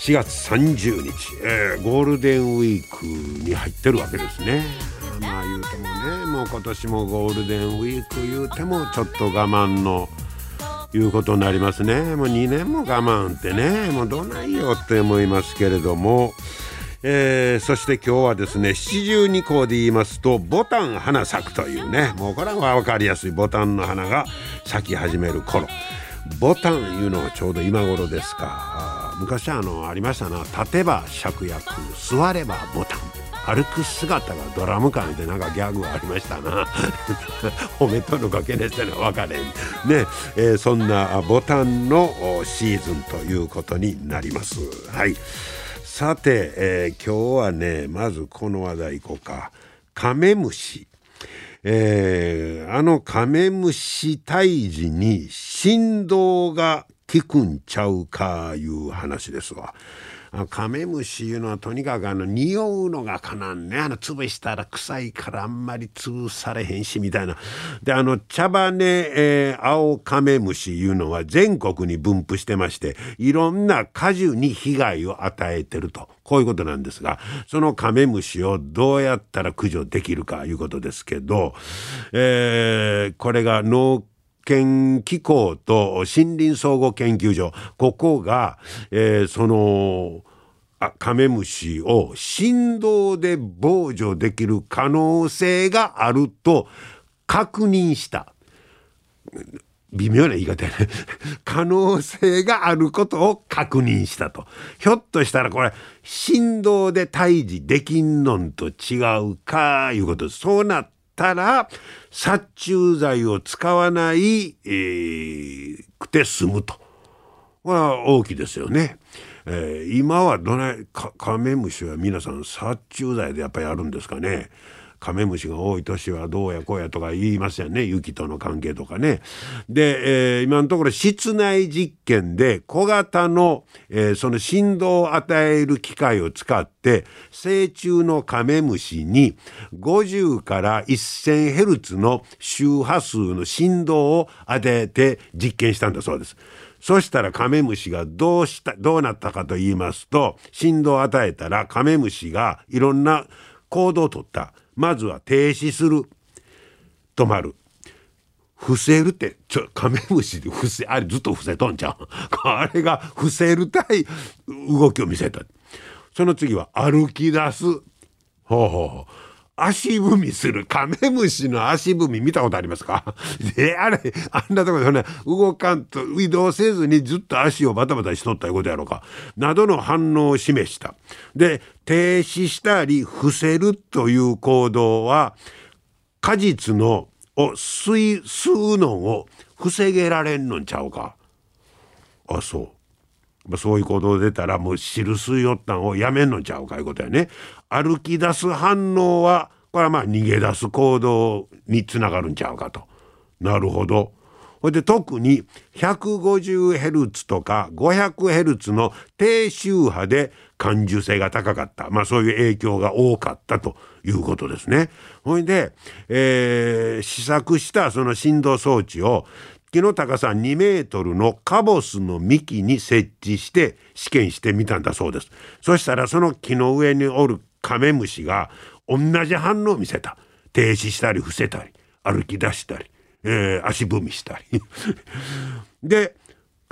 4月30日、えー、ゴールデンウィークに入ってるわけですね。まあ言うてもねもう今年もゴールデンウィーク言うてもちょっと我慢のいうことになりますね。もう2年も我慢ってねもうどないよって思いますけれども。えー、そして今日はですね七十二項で言いますとボタン花咲くというね。もうこれは分かりやすいボタンの花が咲き始める頃。ボタンいうのはちょうど今頃ですか昔あのありましたな。立てば芍薬座ればボタン。歩く姿がドラム感でなんかギャグありましたな。褒めとるかけねしての分かれん。ね、えー、そんなボタンのシーズンということになります。はい。さて、えー、今日はねまずこの話題いこうか。カメムシ。えー、あのカメムシ退治に振動が効くんちゃうかいう話ですわ。カメムシいうのはとにかくあの匂うのがかなんね。あの潰したら臭いからあんまり潰されへんしみたいな。であの茶羽、えー、青カメムシいうのは全国に分布してましていろんな果樹に被害を与えてると。こういうことなんですがそのカメムシをどうやったら駆除できるかいうことですけど、えー、これが農研機構と森林総合研究所。ここが、えー、そのあカメムシを振動で防除できる可能性があると確認した。微妙な言い方やね。可能性があることを確認したと。ひょっとしたらこれ振動で退治できんのんと違うかいうことそうなったたら殺虫剤を使わない、えー、くて済むと。これは大きいですよね。えー、今はどないカメムシは皆さん殺虫剤でやっぱりやるんですかね。カメムシが多い年はどうやこうやとか言いますよね雪との関係とかね。で、えー、今のところ室内実験で小型の、えー、その振動を与える機械を使って成虫のカメムシに50から1000ヘルツの周波数の振動を与えて実験したんだそうです。そしたらカメムシがどうしたどうなったかと言いますと振動を与えたらカメムシがいろんな行動をとった。まずは停止する。止まる。伏せるってちょカメムシで伏せあれずっと伏せとんじゃんあれが伏せるたい動きを見せた。その次は歩き出す。ほうほうほう。足踏みするカメムシの足踏み見たことありますか？であれあんなとこでね動かんと移動せずにずっと足をバタバタしとったいうことやろうか。などの反応を示した。で停止したり伏せるという行動は果実のを吸い吸うのを防げられんのんちゃうか？あそう。そういう行動出たらもう汁吸いよったんをやめんのちゃうかいうことやね歩き出す反応はこれはまあ逃げ出す行動につながるんちゃうかと。なるほど。ほいで特に 150Hz とか 500Hz の低周波で感受性が高かった。まあそういう影響が多かったということですね。ほいで、えー、試作したその振動装置を木の高さ2メートルのカボスの幹に設置して試験してみたんだそうです。そしたらその木の上におるカメムシが同じ反応を見せた停止したり伏せたり歩き出したり、えー、足踏みしたり で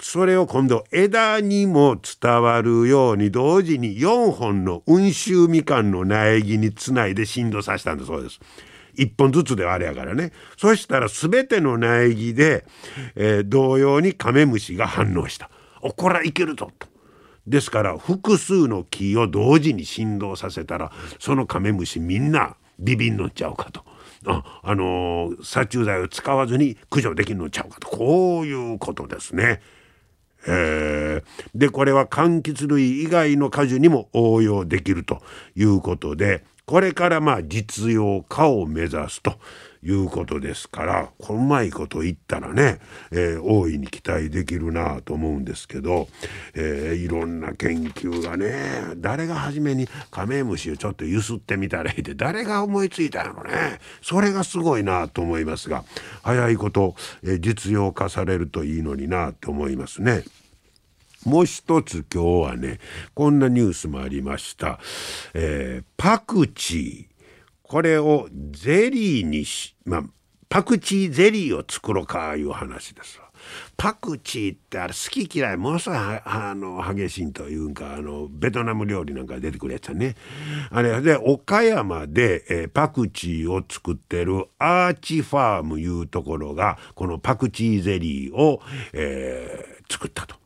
それを今度枝にも伝わるように同時に4本の温州みかんの苗木につないで振動させたんだそうです。1本ずつではあれやからねそしたら全ての苗木で、えー、同様にカメムシが反応した「おこらいけるぞ」と。ですから複数の木を同時に振動させたらそのカメムシみんなビビンのっちゃうかと。あ、あのー、殺虫剤を使わずに駆除できるのちゃうかとこういうことですね。えー、でこれは柑橘類以外の果樹にも応用できるということでこれからまあ実用化を目指すということですからこうまいこと言ったらね、えー、大いに期待できるなと思うんですけど、えー、いろんな研究がね誰が初めにカメムシをちょっとゆすってみたらいいで誰が思いついたのねそれがすごいなと思いますが早いこと、えー、実用化されるといいのになと思いますね。もう一つ今日はねこんなニュースもありました。えー、パクチーこれをゼリーにし、まあ、パクチーゼリーを作ろうかいう話ですパクチーってあれ好き嫌いものすごいあの激しいというかあのベトナム料理なんか出てくるやつだね。あれで岡山で、えー、パクチーを作ってるアーチファームいうところがこのパクチーゼリーを、えー、作ったと。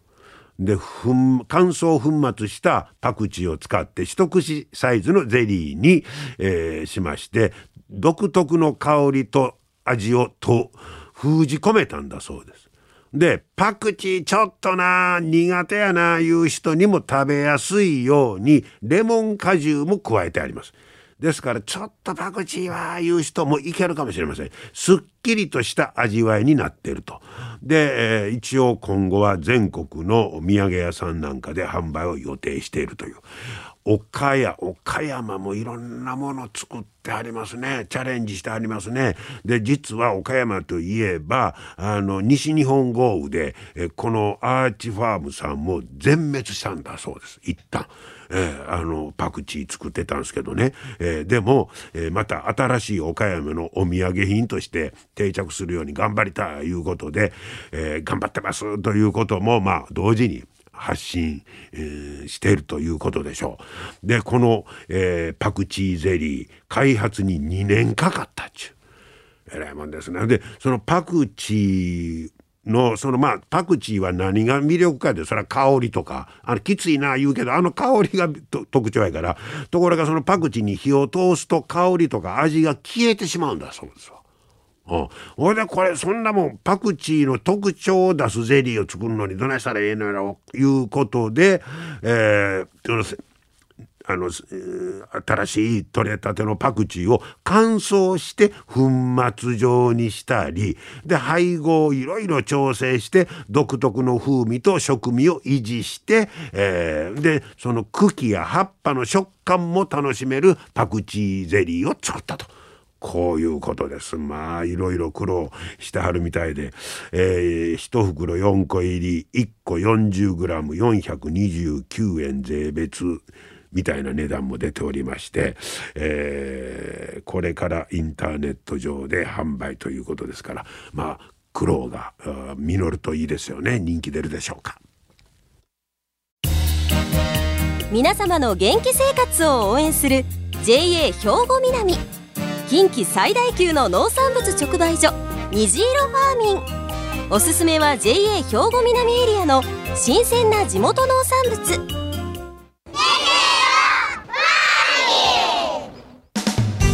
で乾燥粉末したパクチーを使って一口サイズのゼリーに、えー、しまして独特の香りと味をと封じ込めたんだそうです。でパクチーちょっとな苦手やないう人にも食べやすいようにレモン果汁も加えてあります。ですからちょっとパクチーはいう人もいけるかもしれません。すっきりとした味わいになっていると。で、えー、一応今後は全国のお土産屋さんなんかで販売を予定しているという。岡山岡山もいろんなもの作ってありますねチャレンジしてありますねで実は岡山といえばあの西日本豪雨でこのアーチファームさんも全滅したんだそうです一旦。えー、あのパクチー作ってたんですけどね、えー、でも、えー、また新しい岡山のお土産品として定着するように頑張りたいいうことで、え頑張ってますということもまあ同時に発信、えー、しているということでしょう。でこの、えー、パクチーゼリー開発に2年かかったっちゅう。えらいもんですね。でそのパクチーのそのまあパクチーは何が魅力かでそれは香りとかあのきついな言うけどあの香りが特徴やからところがそのパクチーに火を通すと香りとか味が消えてしまうんだそうですよ。うん、ほいでこれそんなもんパクチーの特徴を出すゼリーを作るのにどないしたらええのやろいうことで、えー、あの、新しい取れたてのパクチーを乾燥して粉末状にしたりで配合をいろいろ調整して独特の風味と食味を維持して、えー、でその茎や葉っぱの食感も楽しめるパクチーゼリーを作ったと。こういうことです。まあいろいろ苦労してはるみたいで、えー、1袋4個入り1個 40g429 円税別みたいな値段も出ておりまして、えー、これからインターネット上で販売ということですからまあ苦労が実るといいですよね。人気出るでしょうか。皆様の元気生活を応援する JA 兵庫南。近畿最大級の農産物直売所虹色ファーミン。おすすめは JA 兵庫南エリアの新鮮な地元農産物。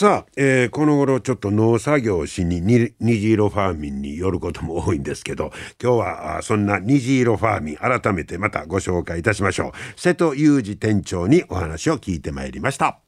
さあ、えー、この頃ちょっと農作業をしに虹色ファーミンによることも多いんですけど今日はそんな虹色ファーミン改めてまたご紹介いたしましょう。瀬戸裕二店長にお話を聞いてまいりました。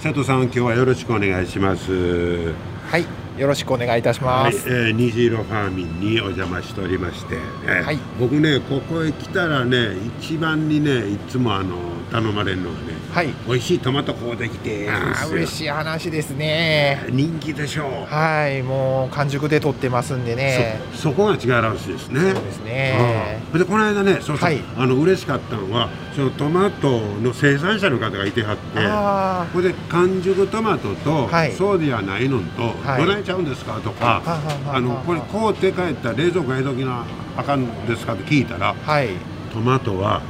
瀬戸さん今日はよろしくお願いします。はい。よろしくお願いいたします。はい、えー、虹色ファーミンにお邪魔しておりまして、えー、はい、僕ねここへ来たらね一番にねいつもあの頼まれるのはね、はい、美味しいトマトこうできてあ嬉しい話ですね。人気でしょう。はいもう完熟で取ってますんでね。そこが違うらしいですね。そうですね。でこの間ねそうそう、はい、あの嬉しかったのはそのトマトの生産者の方がいてはってこれで完熟トマトと、はい、そうではないのと、はい、どないちゃうんですかとかあ。のこれこうって帰ったら冷蔵庫入れときなあかんですかって聞いたら、はい、トマトは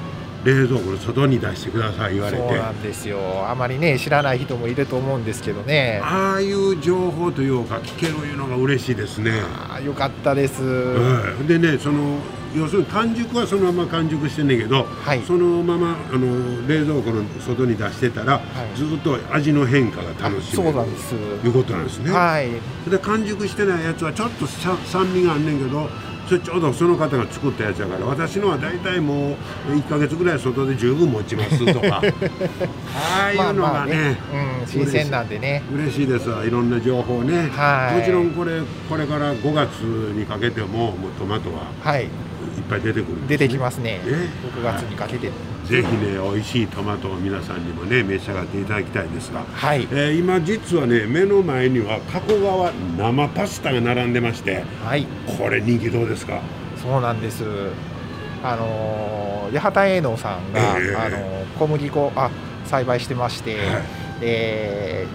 冷蔵庫の外に出してください言われて。そうなんですよ。あまりね知らない人もいると思うんですけどね。ああいう情報というか聞けるいうのが嬉しいですね。あーよかったです、はい、でねその要するに完熟はそのまま完熟してんねんけど、はい。そのままあの冷蔵庫の外に出してたら、い。ずっと味の変化が楽しそめる。うなんです。いうことなんですね。はい。で完熟してないやつはちょっとさ酸味があんねんけどそれちょうどその方が作ったやつだから私のは大体もう1か月ぐらい外で十分持ちますとか。ああいうのがね,、うん、新鮮なんでね。嬉しいですわ。いろんな情報ね、はい。もちろんこれこれから5月にかけてももうトマトははいぱい出てくるね。出てきますね。え？6月にかけてぜひね美味しいトマトを皆さんにもね召し上がっていただきたいですが、はい。えー今実はね目の前には加古川生パスタが並んでまして。はい。これ人気どうですか？そうなんです。あのー八幡営農さんが、ええ。あのー小麦粉あ栽培してまして、はい。で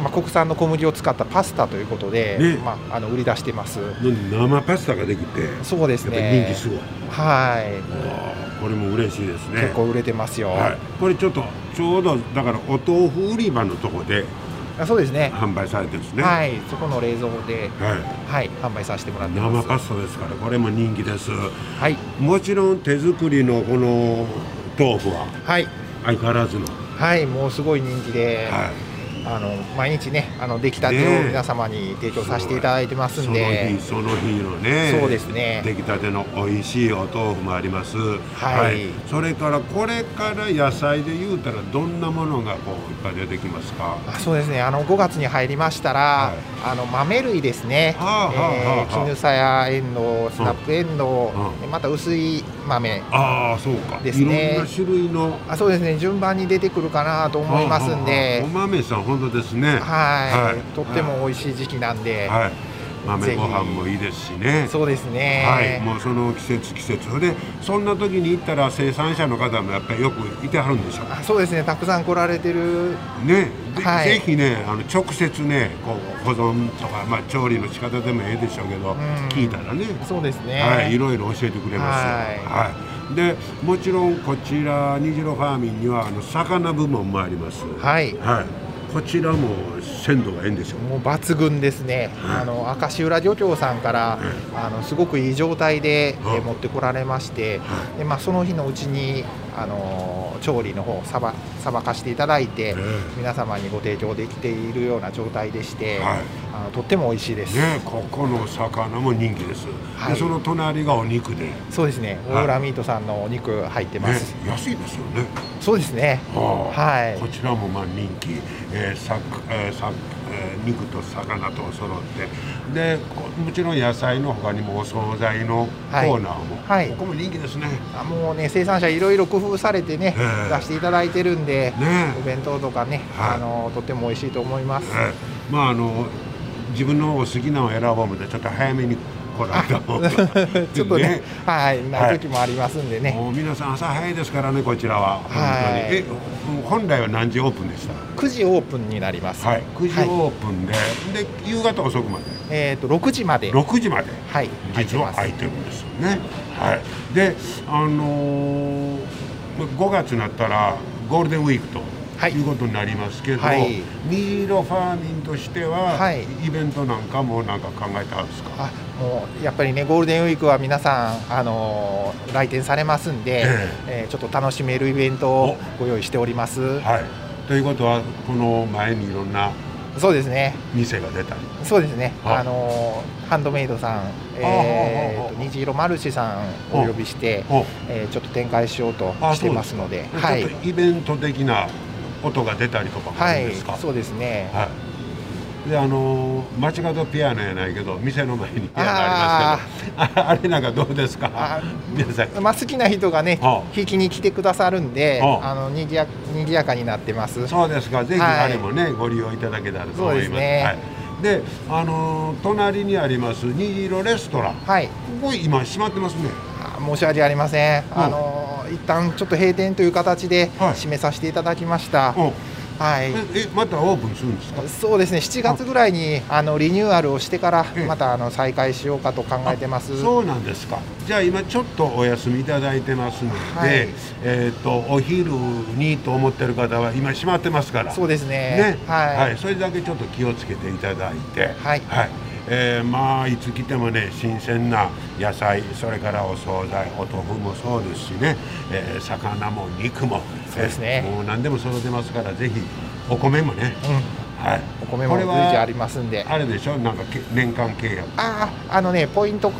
まあ、国産の小麦を使ったパスタということで、ね。まあ、あの売り出してます。生パスタができてそうですね。人気すごい、はい。これも嬉しいです。ね結構売れてますよ、はい、これちょっとちょうどだからお豆腐売り場のとこであそうですね。販売されてるんですね。はい。そこの冷蔵で、はい。はい、販売させてもらってます。生パスタですからこれも人気です。はい。もちろん手作りのこの豆腐ははい。相変わらずの、はい。もうすごい人気で、はいあの毎日ねあの出来たてねえ。を皆様に提供させていただいてますそのんで日その日のねそうですね。出来たての美味しいお豆腐もあります。はい。それからこれから野菜で言うたらどんなものがこういっぱい出てきますか？あそうですね。あの5月に入りましたら、はい。あの豆類ですね、はあはあはあえー絹さやエンドウスナップエンドウ、うん。また薄い豆ああそうか。ですね。いろんな種類のあそうですね。順番に出てくるかなと思いますんはあはあはあ。でお豆さん本当ですね。はい、はい。とっても美味しい時期なんで、はい。豆ご飯もいいですしね。そうですね、はい、もうその季節季節でそんな時に行ったら生産者の方もやっぱりよくいてはるんでしょあそうですね。たくさん来られてる。ね。ぜ,、はい。ぜひねあの直接ねこう保存とか、まあ、調理の仕方でもええでしょうけど、ん。聞いたらね。そうですね、はい、いろいろ教えてくれますよ。はい。はい、でもちろんこちら虹色ファーミンにはあの魚部門もあります。はい。はい、こちらも鮮度がええんでしょう。もう抜群ですね、はい。あの明石浦漁協さんから、あのすごくいい状態で、えは持ってこられまして、はでまあ、その日のうちに、あのー調理の方さばさばかしていただいて、え。皆様にご提供できているような状態でして、はい。あのとっても美味しいです、ね、ここの魚も人気です。はい。でその隣がお肉で、ね、そうですね。オはい。ーラミートさんのお肉入ってます、安いですよね。そうですね。はあ。はい。こちらもまあ人気、えーさえーさえー肉と魚と揃ってでこもちろん野菜の他にもお惣菜のコーナーも、はい。ここも人気ですね。あもうね生産者いろいろ工夫されてね、ええ。出していただいてるんで、ねお弁当とかね、はい。あのとっても美味しいと思います。えーまああの自分のお好きなのを選ぼうもでちょっと早めに来られた方がちょっとね、はい、なはい。い時もありますんでね、もう皆さん朝早いですからねこちらは。本当に、はいえ本来は何時オープンでした9時オープンになります。はい。9時はいオープンで、で夕方遅くまで？えっ、と6時まで、6時まで。はい。実は空いてるんですよね。はい、で、あのー、5月になったらゴールデンウィークと。はい。い、うことになりますけど、はい。虹色ファーミンとしては、はい。イベントなんかもなんか考えてあるんですか？あもうやっぱりねゴールデンウィークは皆さん、あのー来店されますんで、ええーちょっと楽しめるイベントをご用意しております。はい。ということはこの前にいろんなそうですね。店が出たり。そうですね。ああのーハンドメイドさん、えー、と虹色マルシェさんをお呼びして、おえーちょっと展開しようとあしてますので、はいイベント的な音が出たりとかもあはいるんですか？、そうですね。はい。であのー街角ピアノやないけど店の前にピアノありますけど。あ あれなんかどうですか？あ皆さんまあ好きな人がね弾きに来てくださるんで、ああのにぎやにぎやかになってます。そうですか。ぜひはい。あれもね、ご利用いただけたらと思います。そうですね。はい、であのー隣にあります虹色レストラン。はい。ここ今閉まってますね。あ申し訳ありません。あの一旦ちょっと閉店という形ではい。締めさせていただきました。う。んはい。えまたオープンするんですか？そうですね。7月ぐらいにあのリニューアルをしてからええ。またあの再開しようかと考えてます。そうなんですか。じゃあ今ちょっとお休みいただいてますので、はい。えっ、とお昼にと思ってる方は今閉まってますから。そうですね。ね。はい、それだけちょっと気をつけていただいて。はいえーまあいつ来てもね新鮮な野菜それからお惣菜お豆腐もそうですしね、えー魚も肉もそうですね。えーもう何でも揃ってますからぜひお米もね、うん、はい、お米もこれは随時ありますんで。あれでしょ？なんかけ年間契約。あああのねポイントう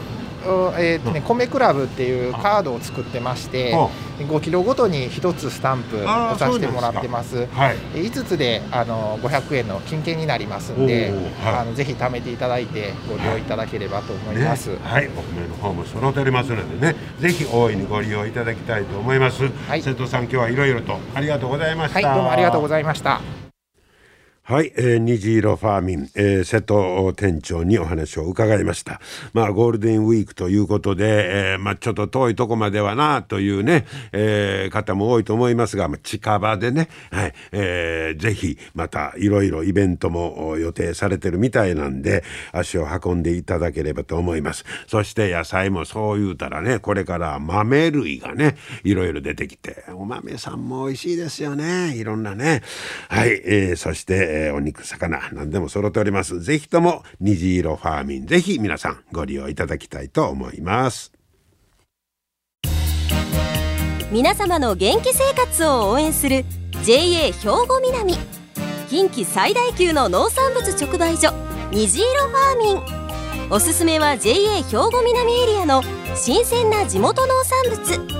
えーとね、米クラブっていうカードを作ってましてあ5キロごとに1つスタンプをさせてもらってます。はい。5つであの500円の金券になりますんで、はい。あのぜひ貯めていただいてご利用いただければと思います、ね、はい、お米の方も揃っておりますのでね、ぜひ大いにご利用いただきたいと思います。はい。瀬戸さん、今日はいろいろとありがとうございました。はいどうもありがとうごいざいましたはい、えー、虹色ファーミン、えー、瀬戸店長にお話を伺いました。まあ、ゴールデンウィークということで、えー、まあ、ちょっと遠いとこまではな、というね、えー、方も多いと思いますが、まあ、近場でね、はい、えー、ぜひ、また、いろいろイベントも予定されてるみたいなんで、足を運んでいただければと思います。そして、野菜もそう言うたらね、これから豆類がね、いろいろ出てきて、お豆さんも美味しいですよね。いろんなね。はい、えー、そして、えーお肉、魚、何でも揃っております。ぜひとも、虹色ファーミン、ぜひ皆さんご利用いただきたいと思います。皆様の元気生活を応援する JA 兵庫南近畿最大級の農産物直売所虹色ファーミンおすすめは JA 兵庫南エリアの新鮮な地元農産物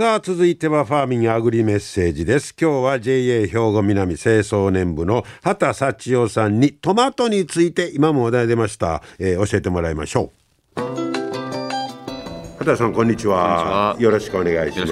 さあ続いてはファーミンアグリメッセージです。今日は JA 兵庫南清掃年部の畑幸代さんにトマトについて今も話題出ました、えー教えてもらいましょう。畑さんこんにちは。こんにちは。よろしくお願いしま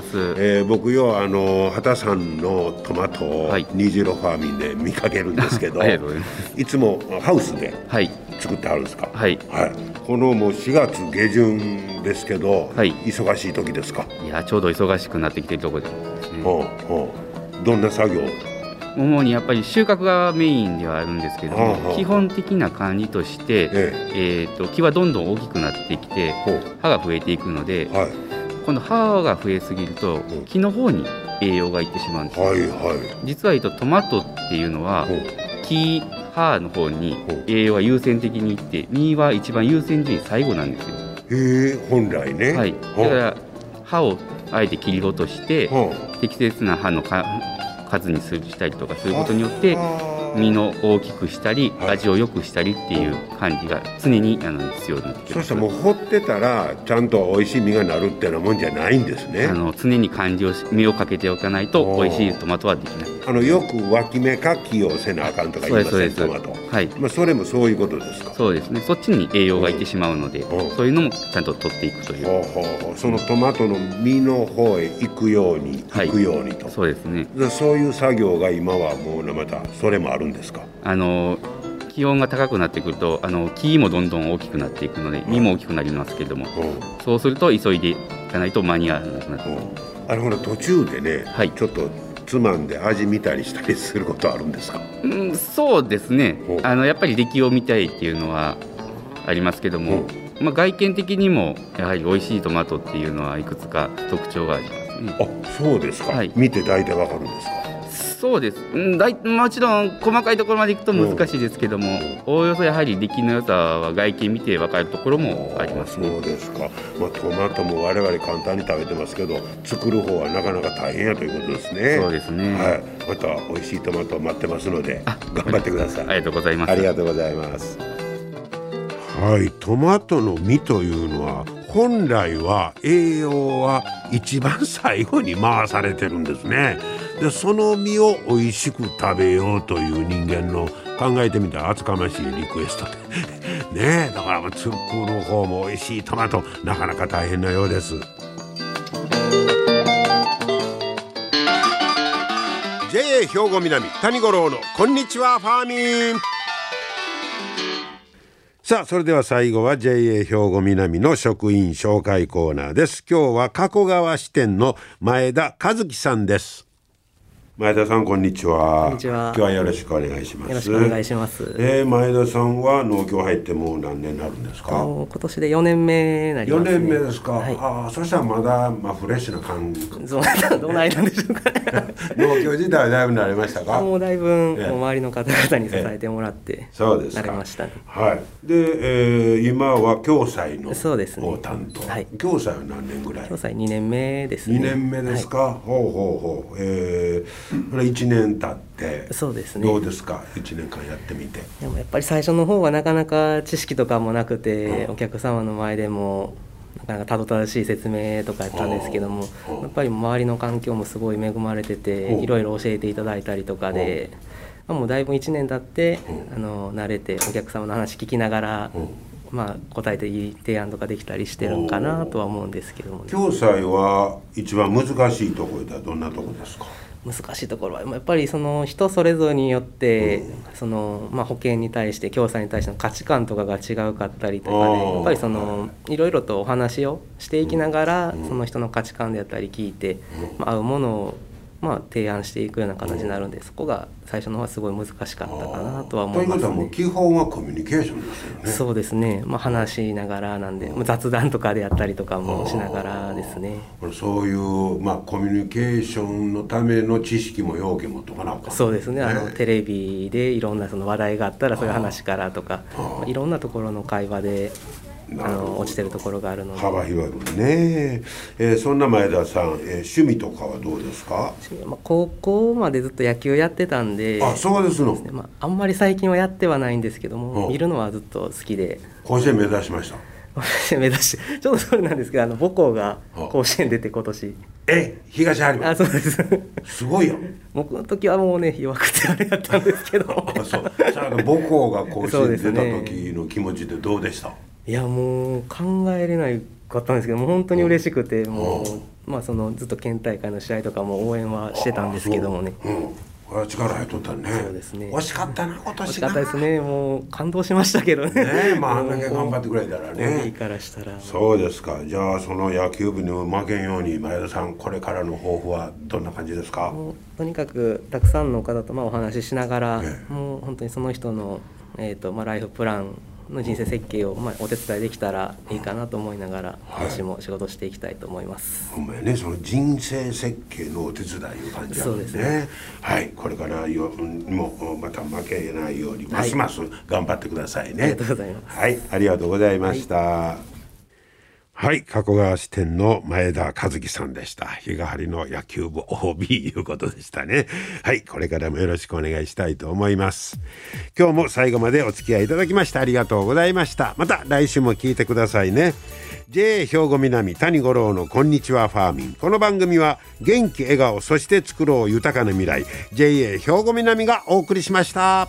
す。えー僕よあの畑さんのトマトをはい。虹色ファーミンで見かけるんですけど、ありがとうございいつもハウスではい作ってあるんですか？はい。はい、このもう4月下旬ですけど、はい。忙しい時ですか、いやちょうど忙しくなってきてるところですね。ほうほう。どんな作業？主にやっぱり収穫がメインではあるんですけども、はあはあ。基本的な管理として、ええ。ー、と木はどんどん大きくなってきてえほ葉が増えていくのでうはい。今度葉が増えすぎるとうん。木の方に栄養がいってしまうんですよ、はいは実は言うとトマトっていうのは木葉の方に栄養が優先的にいって実は一番優先順位最後なんですよ。へえ本来ね。はい、だから葉をあえて切り落として適切な葉のか数にするしたりとかすることによってあー。実の大きくしたりはい。味を良くしたりっていう管理が常にあの必要になってきます。そしたらもう掘ってたらちゃんと美味しい実がなるっていうようなもんじゃないんですね。あの常に管理をし目をかけておかないと美味しいトマトはできないあのよく脇芽かきをせなあかんとか言いませトマトはい。まあそれもそういうことですか。そうですね。そっちに栄養がいってしまうのでうん。そういうのもちゃんと取っていくという。ほうほうほう。そのトマトの実の方へ行くようにはい。行くようにと、そうですね。でそういう作業が今はもうまたそれもあるんですか？あの気温が高くなってくるとあの木もどんどん大きくなっていくので実も大きくなりますけれどもうん。そうすると急いでいかないと間に合わなくなってあれほら途中でね、はい。ちょっとつまんで味見たりしたりすることあるんですか？うん、そうですね。あのやっぱり出来を見たいっていうのはありますけども、まあ、外見的にもやはり美味しいトマトっていうのはいくつか特徴がありますね。あそうですか、はい。見て大体わかるんですか？そうです、うん、だいもちろん細かいところまでいくと難しいですけどもおおよそやはり出来の良さは外見見て分かるところもありますそねうですか、まあ、トマトも我々簡単に食べてますけど作る方はなかなか大変やということですね。そうですね、はい、また美味しいトマト待ってますのであ頑張ってください。ありがとうございます。ありがとうございます。はい、トマトの実というのは本来は栄養は一番最後に回されてるんですね。でその実を美味しく食べようという人間の考えてみたら厚かましいリクエストで。ねえだから作る方も美味しいトマトなかなか大変なようです。JA 兵庫南谷五郎のこんにちはファーミン。さあそれでは最後は JA 兵庫南の職員紹介コーナーです。今日は加古川支店の前田和樹さんです。前田さんこんにちは。こんにちは今日はよろしくお願いします。よろしくお願いします。えー、前田さんは農協入ってもう何年になるんですか？今年で4年目になりま四す、ね。年目ですか？はい。ああ、そしたらまだまあフレッシュな感じ。どうどないなんでしょうかね。農協自体はだいぶ慣れましたか？もうだいぶえ周りの方々に支えてもらって、そうですか。慣れましたね。はい。で、えー、今は共済のそうですねを担当。はい共済は何年ぐらい？共済2年目ですね。二年目ですか？ほうほうほう。えー、これ一年経って。そうですねどうですか？一年間やってみて。でもやっぱり最初の方はなかなか知識とかもなくて、お客様の前でもなかなかたどたどしい説明とかやったんですけどもうんやっぱり周りの環境もすごい恵まれててうんいろいろ教えていただいたりとかで、まあ、もうだいぶ1年経ってあの慣れてお客様の話聞きながら、まあ、答えていい提案とかできたりしてるんかなとは思うんですけどもね。共済は一番難しいところではどんなところですか？難しいところはやっぱりその人それぞれによって、そのまあ、保険に対して共済に対しての価値観とかが違うかったりとかでやっぱりそのい。ろいろとお話をしていきながら、その人の価値観であったり聞いて、まあ、合うものを、まあ、提案していくような形になるんで、そこが最初の方はすごい難しかったかなとは思いますということはもうね。基本はコミュニケーションですよね。そうですね、まあ、話しながらなんで、まあ雑談とかであったりとかもしながらですね。そういうまあコミュニケーションのための知識も要件もとかなあかん。そうですね。あのテレビでいろんなその話題があったらそういう話からとかまあいろんなところの会話であの落ちてるところがあるので。幅広いもんね、えーそんな前田さん、えー趣味とかはどうですか？まあ高校までずっと野球やってたんで。あそうですの。まあ、あんまり最近はやってはないんですけどうん。も見るのはずっと好きで。甲子園目指しました？目指して ちょっとそれなんですけどあの母校があ甲子園出て今年。え東有馬。あそうです。すごいよ。僕の時はもうね弱くてあれやったんですけど。あそう。母校が甲子園出た時の気持ちってどうでした？いやもう考えれないかったんですけどもう本当に嬉しくてもうまあそのずっと県大会の試合とかも応援はしてたんですけどもね。これは力入っとったね。そうですね。惜しかったな今年惜しかったですね。もう感動しましたけどね。ねえまああんだけ頑張ってくれたらね。いいからしたら。そうですか。じゃあその野球部に負けんように前田さんこれからの抱負はどんな感じですか？もうとにかくたくさんの方とまあお話ししながら、ええ。もう本当にその人の、えーとまあ、ライフプランの人生設計を、まあ、お手伝いできたらいいかなと思いながら、はい。私も仕事していきたいと思います。ほんまやねその人生設計のお手伝いいう感じなんですね。そうですはい。これからようんもうまた負けないようにはいますます頑張ってくださいね、ありがとうございます。はい。ありがとうございましたはい、加古川支店の前田和樹さんでした。日替わりの野球部 OB いうことでしたね。はい、これからもよろしくお願いしたいと思います。今日も最後までお付き合いいただきましてありがとうございました。また来週も聞いてくださいね。JA 兵庫南谷五郎のこんにちはファーミン。この番組は元気笑顔そして作ろう豊かな未来 JA 兵庫南がお送りしました。